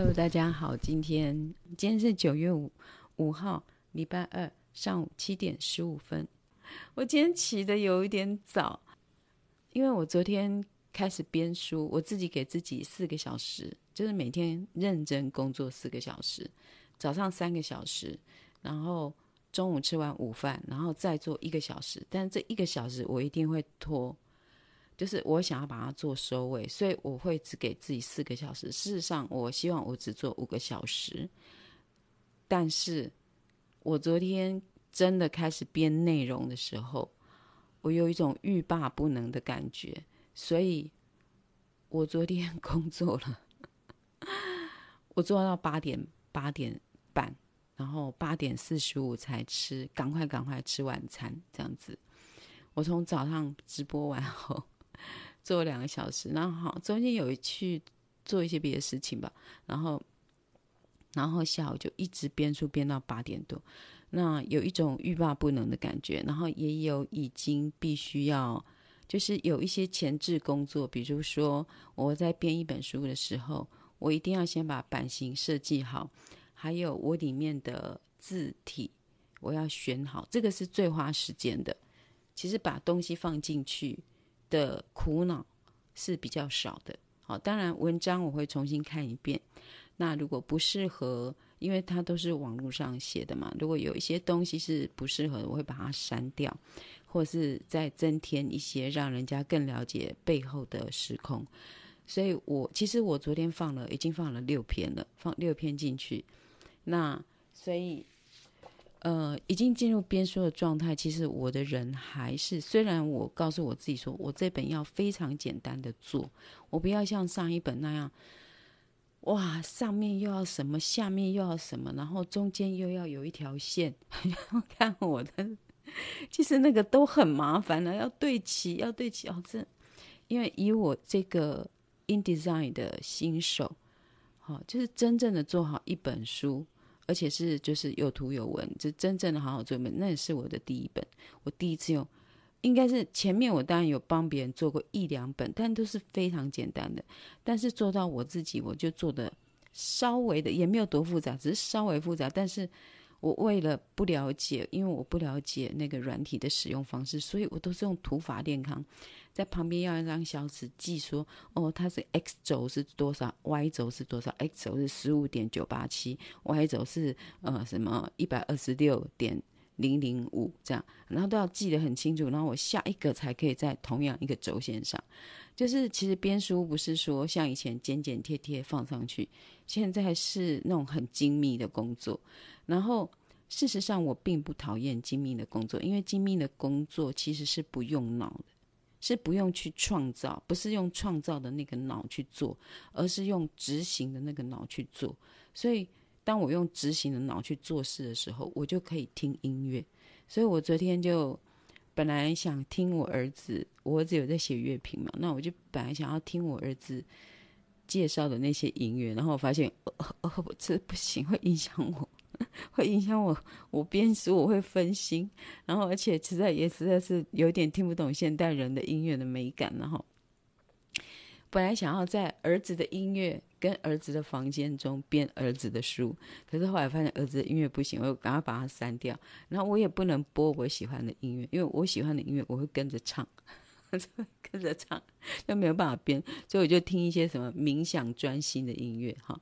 Hello，大家好，今天今天是九月五五号，礼拜二上午七点十五分。我今天起得有一点早，因为我昨天开始编书，我自己给自己四个小时，就是每天认真工作四个小时，早上三个小时，然后中午吃完午饭，然后再做一个小时。但这一个小时我一定会拖。就是我想要把它做收尾，所以我会只给自己四个小时。事实上，我希望我只做五个小时。但是，我昨天真的开始编内容的时候，我有一种欲罢不能的感觉，所以我昨天 工作了，我做到八点八点半，然后八点四十五才吃，赶快赶快吃晚餐，这样子。我从早上直播完后。做两个小时，然后好中间有去做一些别的事情吧，然后，然后下午就一直编书编到八点多，那有一种欲罢不能的感觉，然后也有已经必须要，就是有一些前置工作，比如说我在编一本书的时候，我一定要先把版型设计好，还有我里面的字体我要选好，这个是最花时间的。其实把东西放进去。的苦恼是比较少的，好，当然文章我会重新看一遍。那如果不适合，因为它都是网络上写的嘛，如果有一些东西是不适合，我会把它删掉，或是再增添一些，让人家更了解背后的时空。所以我其实我昨天放了，已经放了六篇了，放六篇进去。那所以。呃，已经进入编书的状态。其实我的人还是，虽然我告诉我自己说，我这本要非常简单的做，我不要像上一本那样，哇，上面又要什么，下面又要什么，然后中间又要有一条线。然后看我的，其实那个都很麻烦了，要对齐，要对齐哦。这，因为以我这个 InDesign 的新手，好、就是真正的做好一本书。而且是就是有图有文，就真正的好好做一本，那也是我的第一本。我第一次用，应该是前面我当然有帮别人做过一两本，但都是非常简单的。但是做到我自己，我就做的稍微的也没有多复杂，只是稍微复杂。但是我为了不了解，因为我不了解那个软体的使用方式，所以我都是用土法炼康。在旁边要一张小纸记说，哦，它是 x 轴是多少，y 轴是多少，x 轴是十五点九八七，y 轴是呃什么一百二十六点零零五这样，然后都要记得很清楚，然后我下一个才可以在同样一个轴线上。就是其实编书不是说像以前剪剪贴贴放上去，现在是那种很精密的工作。然后事实上我并不讨厌精密的工作，因为精密的工作其实是不用脑的。是不用去创造，不是用创造的那个脑去做，而是用执行的那个脑去做。所以，当我用执行的脑去做事的时候，我就可以听音乐。所以我昨天就本来想听我儿子，我儿子有在写乐评嘛，那我就本来想要听我儿子介绍的那些音乐，然后我发现，哦，这不行，会影响我。会影响我，我编书我会分心，然后而且实在也实在是有点听不懂现代人的音乐的美感，然后本来想要在儿子的音乐跟儿子的房间中编儿子的书，可是后来发现儿子的音乐不行，我又赶快把它删掉，然后我也不能播我喜欢的音乐，因为我喜欢的音乐我会跟着唱，跟着唱就没有办法编，所以我就听一些什么冥想专心的音乐哈。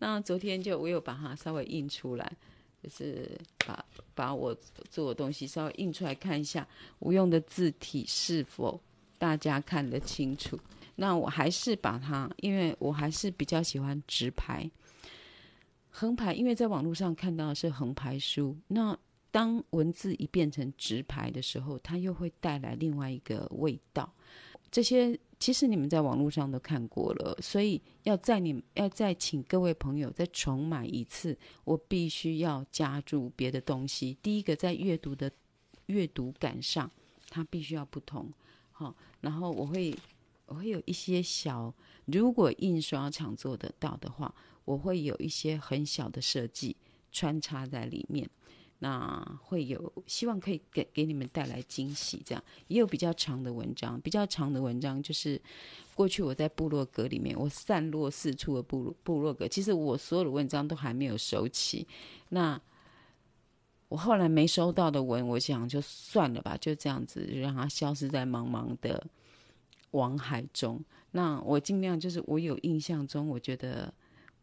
那昨天就我有把它稍微印出来，就是把把我做的东西稍微印出来看一下，我用的字体是否大家看得清楚。那我还是把它，因为我还是比较喜欢直排，横排，因为在网络上看到的是横排书。那当文字一变成直排的时候，它又会带来另外一个味道。这些。其实你们在网络上都看过了，所以要在你要再请各位朋友再重买一次，我必须要加注别的东西。第一个，在阅读的阅读感上，它必须要不同，好，然后我会我会有一些小，如果印刷厂做得到的话，我会有一些很小的设计穿插在里面。那会有希望可以给给你们带来惊喜，这样也有比较长的文章，比较长的文章就是过去我在部落格里面，我散落四处的部落部落格，其实我所有的文章都还没有收起。那我后来没收到的文，我想就算了吧，就这样子让它消失在茫茫的王海中。那我尽量就是我有印象中，我觉得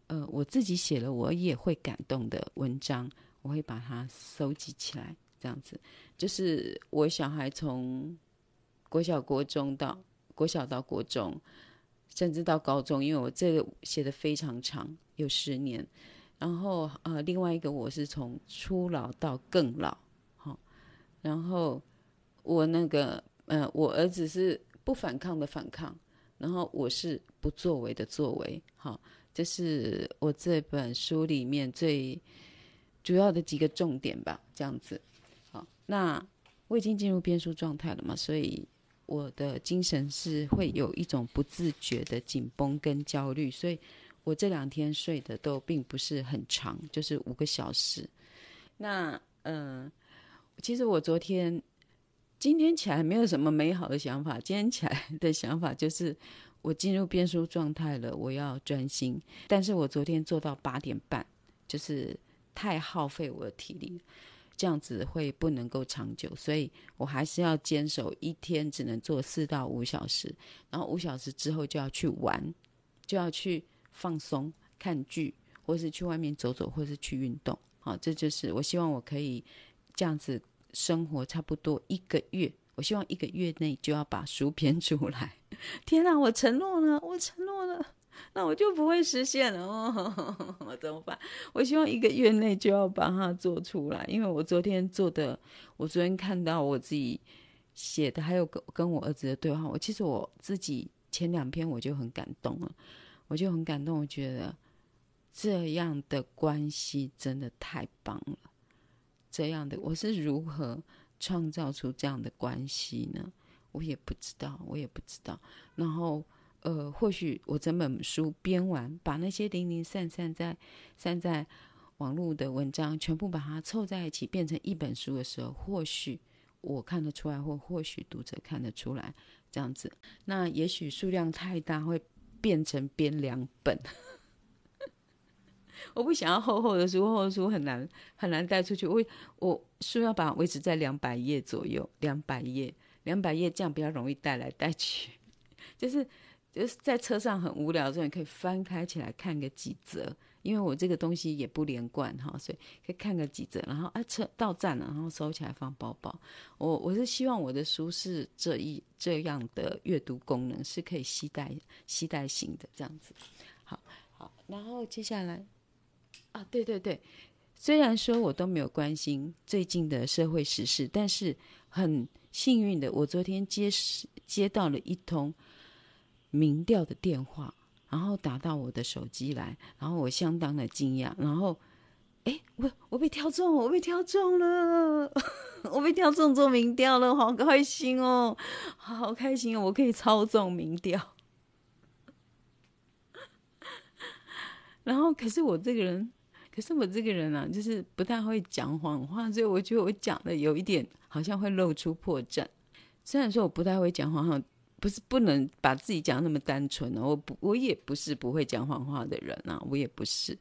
呃我自己写了我也会感动的文章。我会把它收集起来，这样子，就是我小孩从国小、国中到国小到国中，甚至到高中，因为我这个写的非常长，有十年。然后呃，另外一个我是从初老到更老，好，然后我那个呃，我儿子是不反抗的反抗，然后我是不作为的作为，好，这是我这本书里面最。主要的几个重点吧，这样子。好，那我已经进入编书状态了嘛，所以我的精神是会有一种不自觉的紧绷跟焦虑，所以我这两天睡的都并不是很长，就是五个小时。那嗯、其实我昨天、今天起来没有什么美好的想法，今天起来的想法就是我进入编书状态了，我要专心。但是我昨天做到八点半，就是。太耗费我的体力，这样子会不能够长久，所以我还是要坚守一天只能做四到五小时，然后五小时之后就要去玩，就要去放松、看剧，或是去外面走走，或是去运动。好，这就是我希望我可以这样子生活差不多一个月。我希望一个月内就要把书编出来。天哪，我承诺了，我承诺了。那我就不会实现了哦，我怎么办？我希望一个月内就要把它做出来，因为我昨天做的，我昨天看到我自己写的，还有跟跟我儿子的对话，我其实我自己前两篇我就很感动了，我就很感动，我觉得这样的关系真的太棒了。这样的我是如何创造出这样的关系呢？我也不知道，我也不知道。然后。呃，或许我整本书编完，把那些零零散散在散在网络的文章全部把它凑在一起，变成一本书的时候，或许我看得出来，或或许读者看得出来，这样子。那也许数量太大，会变成编两本。我不想要厚厚的书，厚厚的书很难很难带出去。我我书要把维持在两百页左右，两百页，两百页这样比较容易带来带去，就是。就是在车上很无聊的时候，你可以翻开起来看个几则，因为我这个东西也不连贯哈，所以可以看个几则，然后啊车到站了，然后收起来放包包。我我是希望我的书是这一这样的阅读功能，是可以携带携带型的这样子。好，好，然后接下来啊，对对对，虽然说我都没有关心最近的社会时事，但是很幸运的，我昨天接接到了一通。民调的电话，然后打到我的手机来，然后我相当的惊讶，然后，哎，我我被挑中，我被挑中了，我被挑中做民调了，好开心哦，好开心哦，我可以操纵民调。然后，可是我这个人，可是我这个人啊，就是不太会讲谎话，所以我觉得我讲的有一点好像会露出破绽。虽然说我不太会讲谎话。不是不能把自己讲那么单纯哦，我不，我也不是不会讲谎话的人啊，我也不是。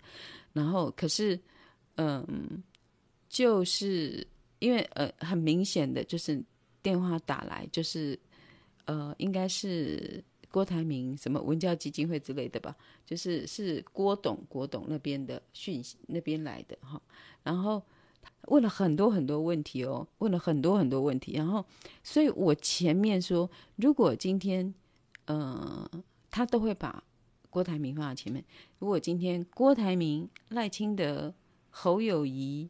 然后，可是，嗯，就是因为呃，很明显的就是电话打来，就是呃，应该是郭台铭什么文教基金会之类的吧，就是是郭董郭董那边的讯息那边来的哈，然后。问了很多很多问题哦，问了很多很多问题，然后，所以我前面说，如果今天，呃，他都会把郭台铭放在前面。如果今天郭台铭、赖清德、侯友谊，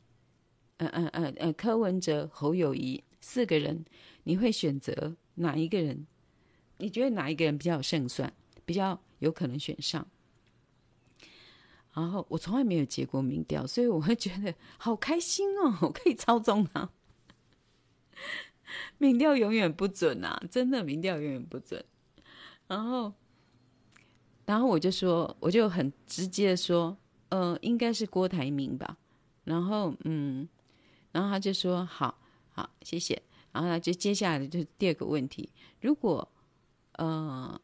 嗯嗯嗯嗯，柯文哲、侯友谊四个人，你会选择哪一个人？你觉得哪一个人比较有胜算，比较有可能选上？然后我从来没有接过民调，所以我会觉得好开心哦，我可以操纵他。民调永远不准啊，真的民调永远不准。然后，然后我就说，我就很直接的说，呃，应该是郭台铭吧。然后，嗯，然后他就说好，好，谢谢。然后他就接下来的就是第二个问题，如果呃，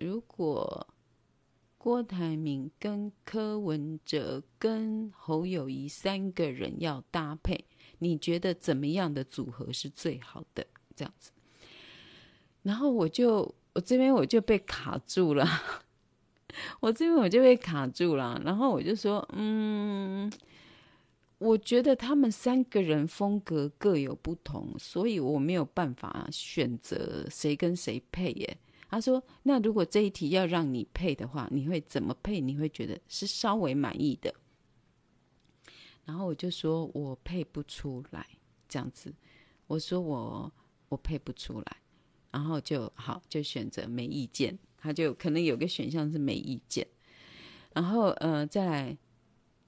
如果郭台铭跟柯文哲跟侯友宜三个人要搭配，你觉得怎么样的组合是最好的？这样子，然后我就我这边我就被卡住了，我这边我就被卡住了，然后我就说，嗯。我觉得他们三个人风格各有不同，所以我没有办法选择谁跟谁配耶。他说：“那如果这一题要让你配的话，你会怎么配？你会觉得是稍微满意的？”然后我就说：“我配不出来，这样子。”我说我：“我配不出来。”然后就好，就选择没意见。他就可能有个选项是没意见。然后呃，再来。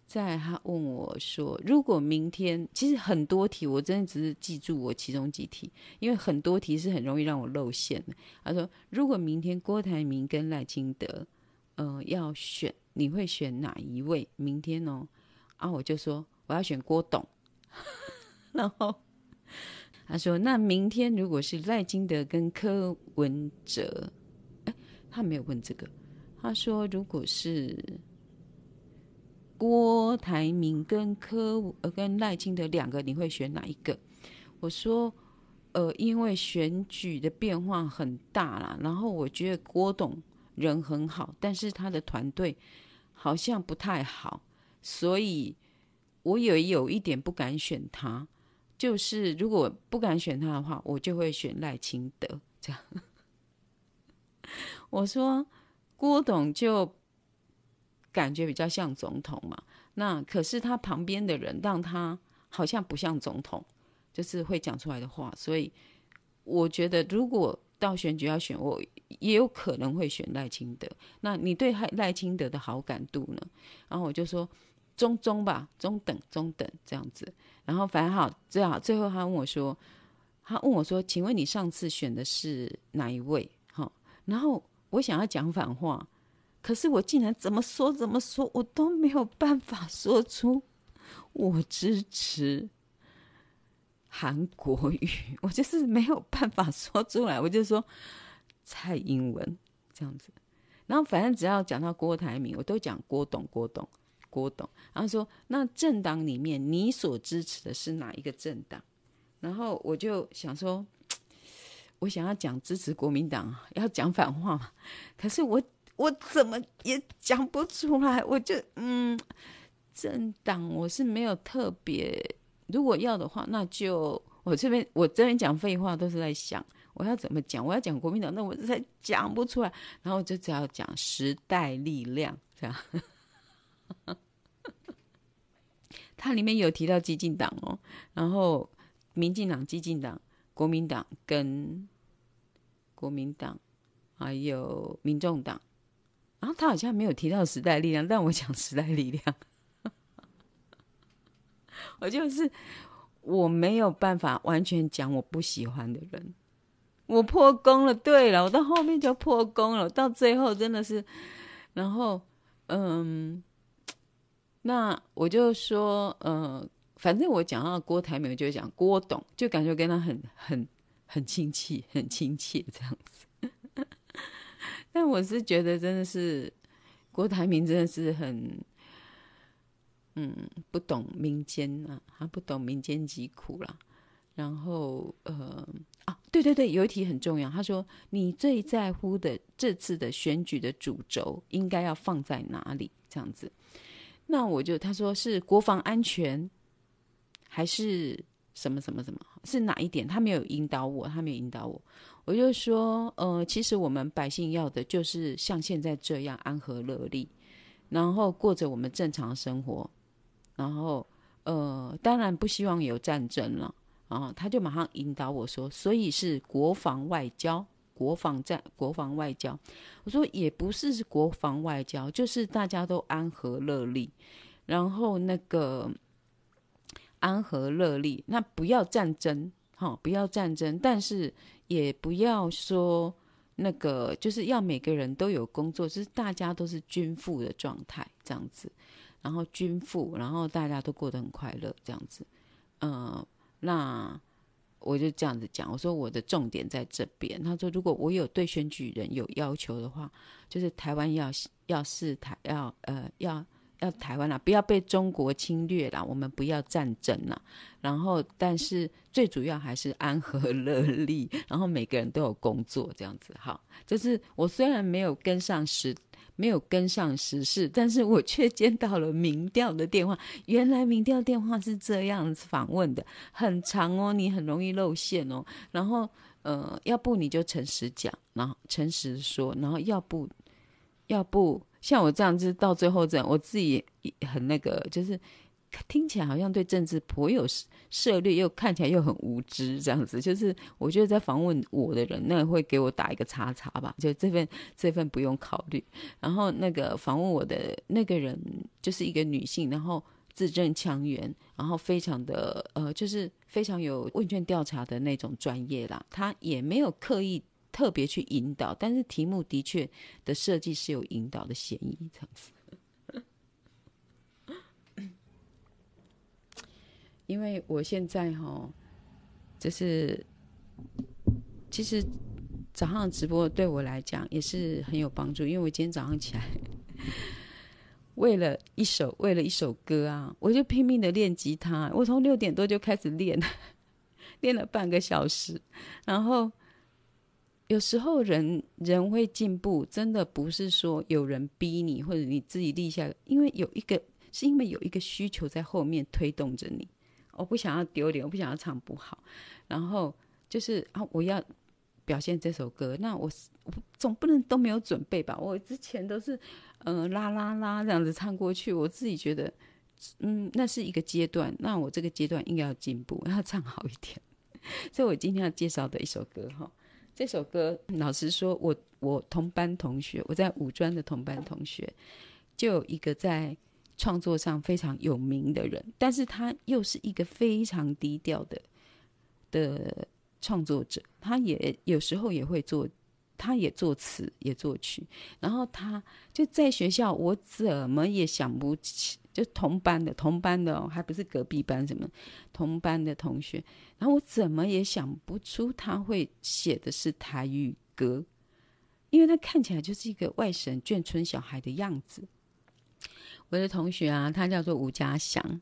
在他问我说：“如果明天，其实很多题，我真的只是记住我其中几题，因为很多题是很容易让我露馅的。”他说：“如果明天郭台铭跟赖清德，呃，要选，你会选哪一位？明天哦，啊，我就说我要选郭董。然后他说：那明天如果是赖清德跟柯文哲，哎，他没有问这个。他说如果是。”郭台铭跟柯呃跟赖清德两个，你会选哪一个？我说，呃，因为选举的变化很大啦，然后我觉得郭董人很好，但是他的团队好像不太好，所以我也有一点不敢选他。就是如果不敢选他的话，我就会选赖清德。这样，我说郭董就。感觉比较像总统嘛，那可是他旁边的人让他好像不像总统，就是会讲出来的话，所以我觉得如果到选举要选我，也有可能会选赖清德。那你对赖清德的好感度呢？然后我就说中中吧，中等中等这样子。然后反正好，最好最后他问我说，他问我说，请问你上次选的是哪一位？哈，然后我想要讲反话。可是我竟然怎么说怎么说，我都没有办法说出我支持韩国语，我就是没有办法说出来。我就说蔡英文这样子，然后反正只要讲到郭台铭，我都讲郭董、郭董、郭董。然后说那政党里面你所支持的是哪一个政党？然后我就想说，我想要讲支持国民党，要讲反话嘛。可是我。我怎么也讲不出来，我就嗯，政党我是没有特别，如果要的话，那就我这边我这边讲废话都是在想我要怎么讲，我要讲国民党，那我实在讲不出来，然后就只要讲时代力量这样，它里面有提到激进党哦，然后民进党、激进党、国民党跟国民党还有民众党。然后他好像没有提到时代力量，但我讲时代力量，我就是我没有办法完全讲我不喜欢的人，我破功了。对了，我到后面就破功了，到最后真的是，然后嗯，那我就说，嗯，反正我讲到郭台铭，就讲郭董，就感觉跟他很很很亲切，很亲切这样子。但我是觉得，真的是郭台铭真的是很，嗯，不懂民间啊，他不懂民间疾苦啦。然后，呃，啊，对对对，有一题很重要。他说，你最在乎的这次的选举的主轴应该要放在哪里？这样子，那我就他说是国防安全，还是什么什么什么？是哪一点？他没有引导我，他没有引导我。我就说，呃，其实我们百姓要的就是像现在这样安和乐利，然后过着我们正常生活，然后，呃，当然不希望有战争了。然后他就马上引导我说，所以是国防外交，国防战，国防外交。我说也不是国防外交，就是大家都安和乐利，然后那个安和乐利，那不要战争，哈、不要战争，但是。也不要说那个，就是要每个人都有工作，就是大家都是均富的状态这样子。然后均富，然后大家都过得很快乐，这样子。嗯、那我就这样子讲，我说我的重点在这边。他说，如果我有对选举人有要求的话，就是台湾要要是台要呃。要要台湾啦、不要被中国侵略啦，我们不要战争啦。然后，但是最主要还是安和乐利，然后每个人都有工作，这样子好。就是我虽然没有跟上时，没有跟上时事，但是我却接到了民调的电话。原来民调电话是这样子访问的，很长哦，你很容易露馅哦。然后，呃，要不你就诚实讲，然后诚实说，然后要不，要不。像我这样子到最后这样，我自己也很那个，就是听起来好像对政治颇有涉猎，又看起来又很无知这样子。就是我觉得在访问我的人，那会给我打一个叉叉吧，就这份这份不用考虑。然后那个访问我的那个人就是一个女性，然后字正腔圆，然后非常的呃，就是非常有问卷调查的那种专业啦。她也没有刻意。特别去引导，但是题目的确的设计是有引导的嫌疑，这样子。因为我现在哈，就是其实早上直播对我来讲也是很有帮助，因为我今天早上起来，为了一首为了一首歌啊，我就拼命的练吉他，我从六点多就开始练，练了半个小时，然后。有时候人人会进步，真的不是说有人逼你，或者你自己立下，因为有一个是因为有一个需求在后面推动着你。我不想要丢脸，我不想要唱不好，然后就是啊，我要表现这首歌，那我我总不能都没有准备吧？我之前都是嗯、呃、啦啦啦这样子唱过去，我自己觉得嗯，那是一个阶段，那我这个阶段应该要进步，要唱好一点。所以我今天要介绍的一首歌哈。这首歌，老实说，我我同班同学，我在五专的同班同学，就有一个在创作上非常有名的人，但是他又是一个非常低调的的创作者，他也有时候也会做，他也作词也作曲，然后他就在学校，我怎么也想不起。就同班的，同班的哦，还不是隔壁班什么，同班的同学。然后我怎么也想不出他会写的是台语歌，因为他看起来就是一个外省眷村小孩的样子。我的同学啊，他叫做吴家祥，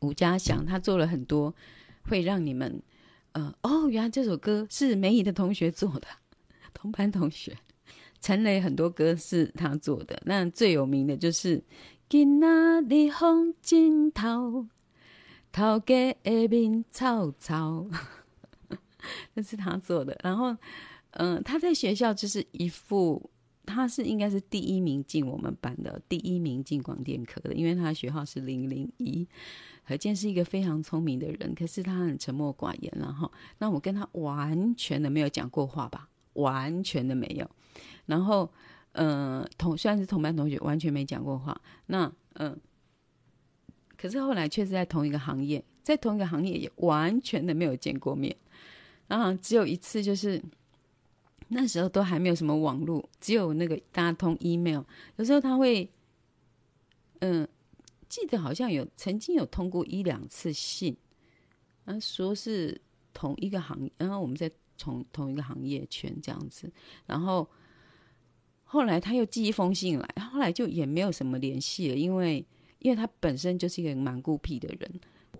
吴家祥，他做了很多会让你们，呃，哦，原来这首歌是梅姨的同学做的，同班同学。陈雷很多歌是他做的，那最有名的就是。今仔日风真透，头家的面臭臭，那是他做的。然后，嗯、呃，他在学校就是一副，他是应该是第一名进我们班的，第一名进广电科的，因为他学号是零零一，可见是一个非常聪明的人。可是他很沉默寡言，然后，那我跟他完全的没有讲过话吧，完全的没有。然后。嗯、呃，同虽然是同班同学，完全没讲过话。那嗯、呃，可是后来却是在同一个行业，在同一个行业也完全的没有见过面。然后只有一次，就是那时候都还没有什么网络，只有那个大家通 email。有时候他会，嗯、记得好像有曾经有通过一两次信，啊，说是同一个行业，然后我们在从同一个行业圈这样子，然后。后来他又寄一封信来，后来就也没有什么联系了，因为因为他本身就是一个蛮孤僻的人，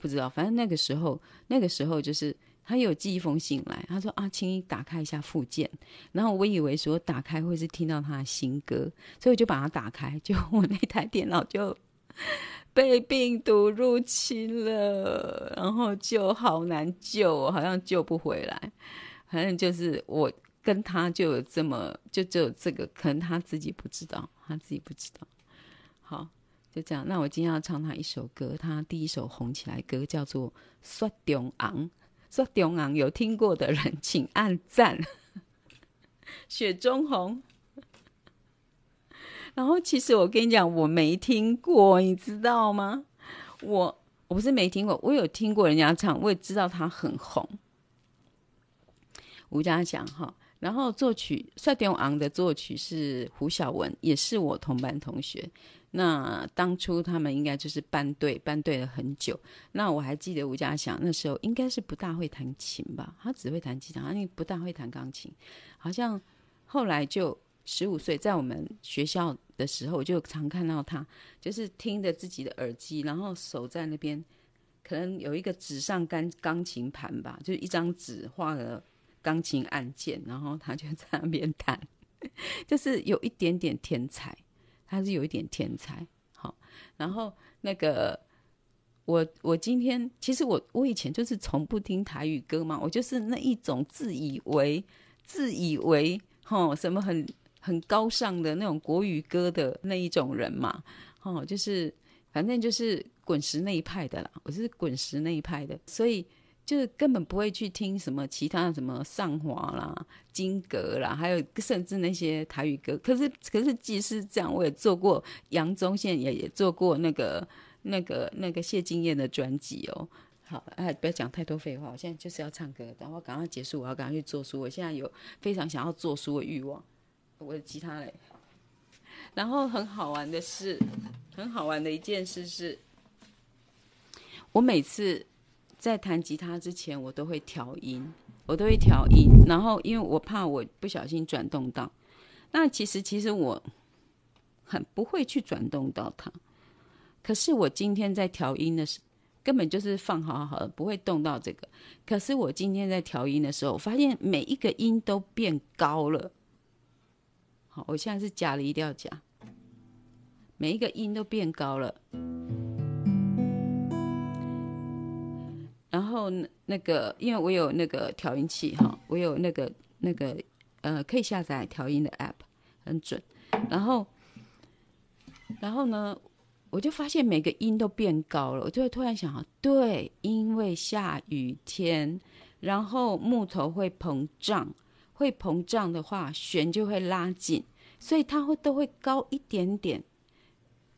不知道，反正那个时候那个时候就是他有寄一封信来，他说啊，请你打开一下附件，然后我以为说打开会是听到他的新歌，所以我就把它打开，就我那台电脑就 被病毒入侵了，然后就好难救，好像救不回来，反正就是我。跟他就有这么，就只有这个，可能他自己不知道，他自己不知道。好，就这样。那我今天要唱他一首歌，他第一首红起来歌叫做《雪中昂》。雪中昂有听过的人 请按赞。雪中红。然后其实我跟你讲，我没听过，你知道吗？我我不是没听过，我有听过人家唱，我也知道他很红。吴家祥哈。然后作曲《雪中红》的作曲是胡小文，也是我同班同学。那当初他们应该就是班对，班对了很久。那我还记得吴家祥那时候应该是不大会弹琴吧，他只会弹吉他，他不大会弹钢琴。好像后来就十五岁，在我们学校的时候，我就常看到他，就是听着自己的耳机，然后手在那边，可能有一个纸上钢钢琴盘吧，就是一张纸画了钢琴按键，然后他就在那边弹，就是有一点点天才。他是有一点天才，好，然后那个我我今天其实我我以前就是从不听台语歌嘛，我就是那一种自以为自以为吼什么很很高尚的那种国语歌的那一种人嘛，哦就是反正就是滚石那一派的啦，我是滚石那一派的，所以。就是根本不会去听什么其他的什么上华啦、金格啦，还有甚至那些台语歌。可是，可是即使这样，我也做过杨宗宪，也也做过那个、那个、那个谢金燕的专辑哦。好，哎，不要讲太多废话，我现在就是要唱歌。等我赶快结束，我要赶快去做书。我现在有非常想要做书的欲望。我的吉他嘞。然后很好玩的是，很好玩的一件事是，我每次。在弹吉他之前，我都会调音，我都会调音。然后，因为我怕我不小心转动到，那其实其实我很不会去转动到它。可是我今天在调音的时候，根本就是放好好的，不会动到这个。可是我今天在调音的时候，我发现每一个音都变高了。好，我现在是假的，一定要假，每一个音都变高了。然后那个，因为我有那个调音器哈，我有那个那个呃，可以下载调音的 app，很准。然后，然后呢，我就发现每个音都变高了，我就会突然想啊，对，因为下雨天，然后木头会膨胀，会膨胀的话，弦就会拉紧，所以它会都会高一点点。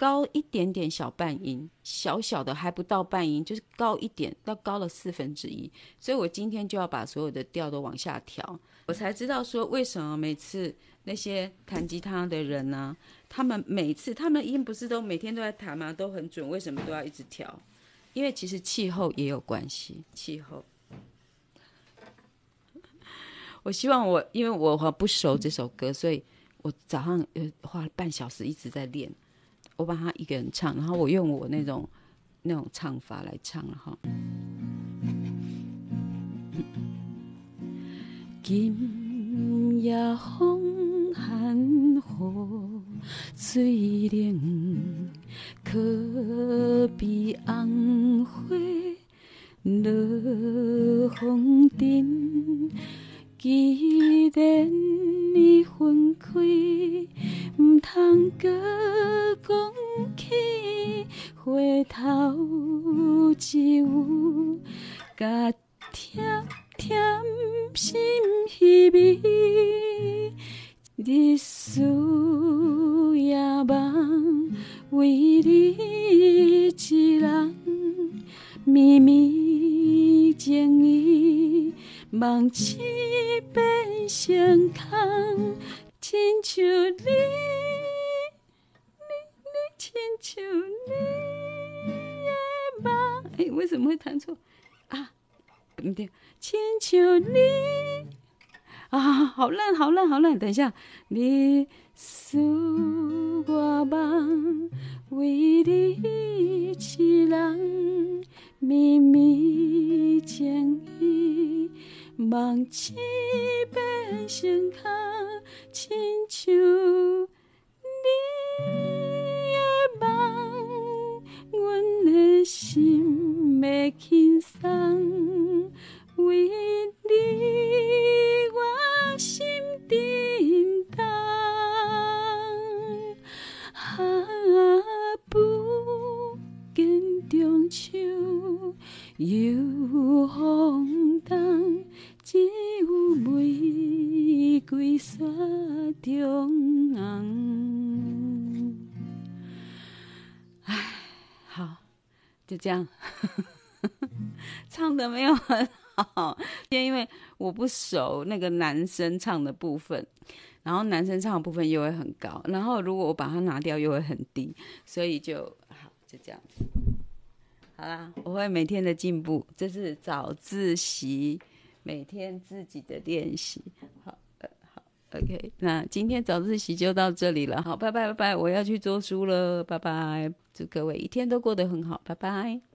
高一点点小半音，小小的还不到半音，就是高一点，到高了四分之一。所以我今天就要把所有的调都往下调，我才知道说为什么每次那些弹吉他的人呢、他们每次他们音不是都每天都在弹吗？都很准，为什么都要一直调？因为其实气候也有关系，气候。我希望我因为我不熟这首歌，所以我早上呃花了半小时一直在练。我帮他一个人唱，然后我用我那种那种唱法来唱了哈。今夜风寒雨水冷，可比红花落风尘。既然已分开，唔通阁讲起，回头只有甲甜甜心稀微，日思夜梦，为你一人，绵绵情意。梦醒变成空，请求你，你你亲像你的梦。哎，为什么会弹错啊？不对，请求你啊，好烂，好烂，好烂！等一下，你思我梦，为你痴人，绵绵情意。梦醒变成空，亲像你的梦，阮的心要轻松，为你我心中秋又风动。只有玫瑰雪中红。唉，好，就这样，唱的没有很好，因为我不熟那个男生唱的部分，然后男生唱的部分又会很高，然后如果我把它拿掉又会很低，所以就好，就这样子。好啦，我会每天的进步，这是早自习，每天自己的练习。好，呃，好，OK，那今天早自习就到这里了。好，拜拜拜拜，我要去做书了，拜拜，祝各位一天都过得很好，拜拜。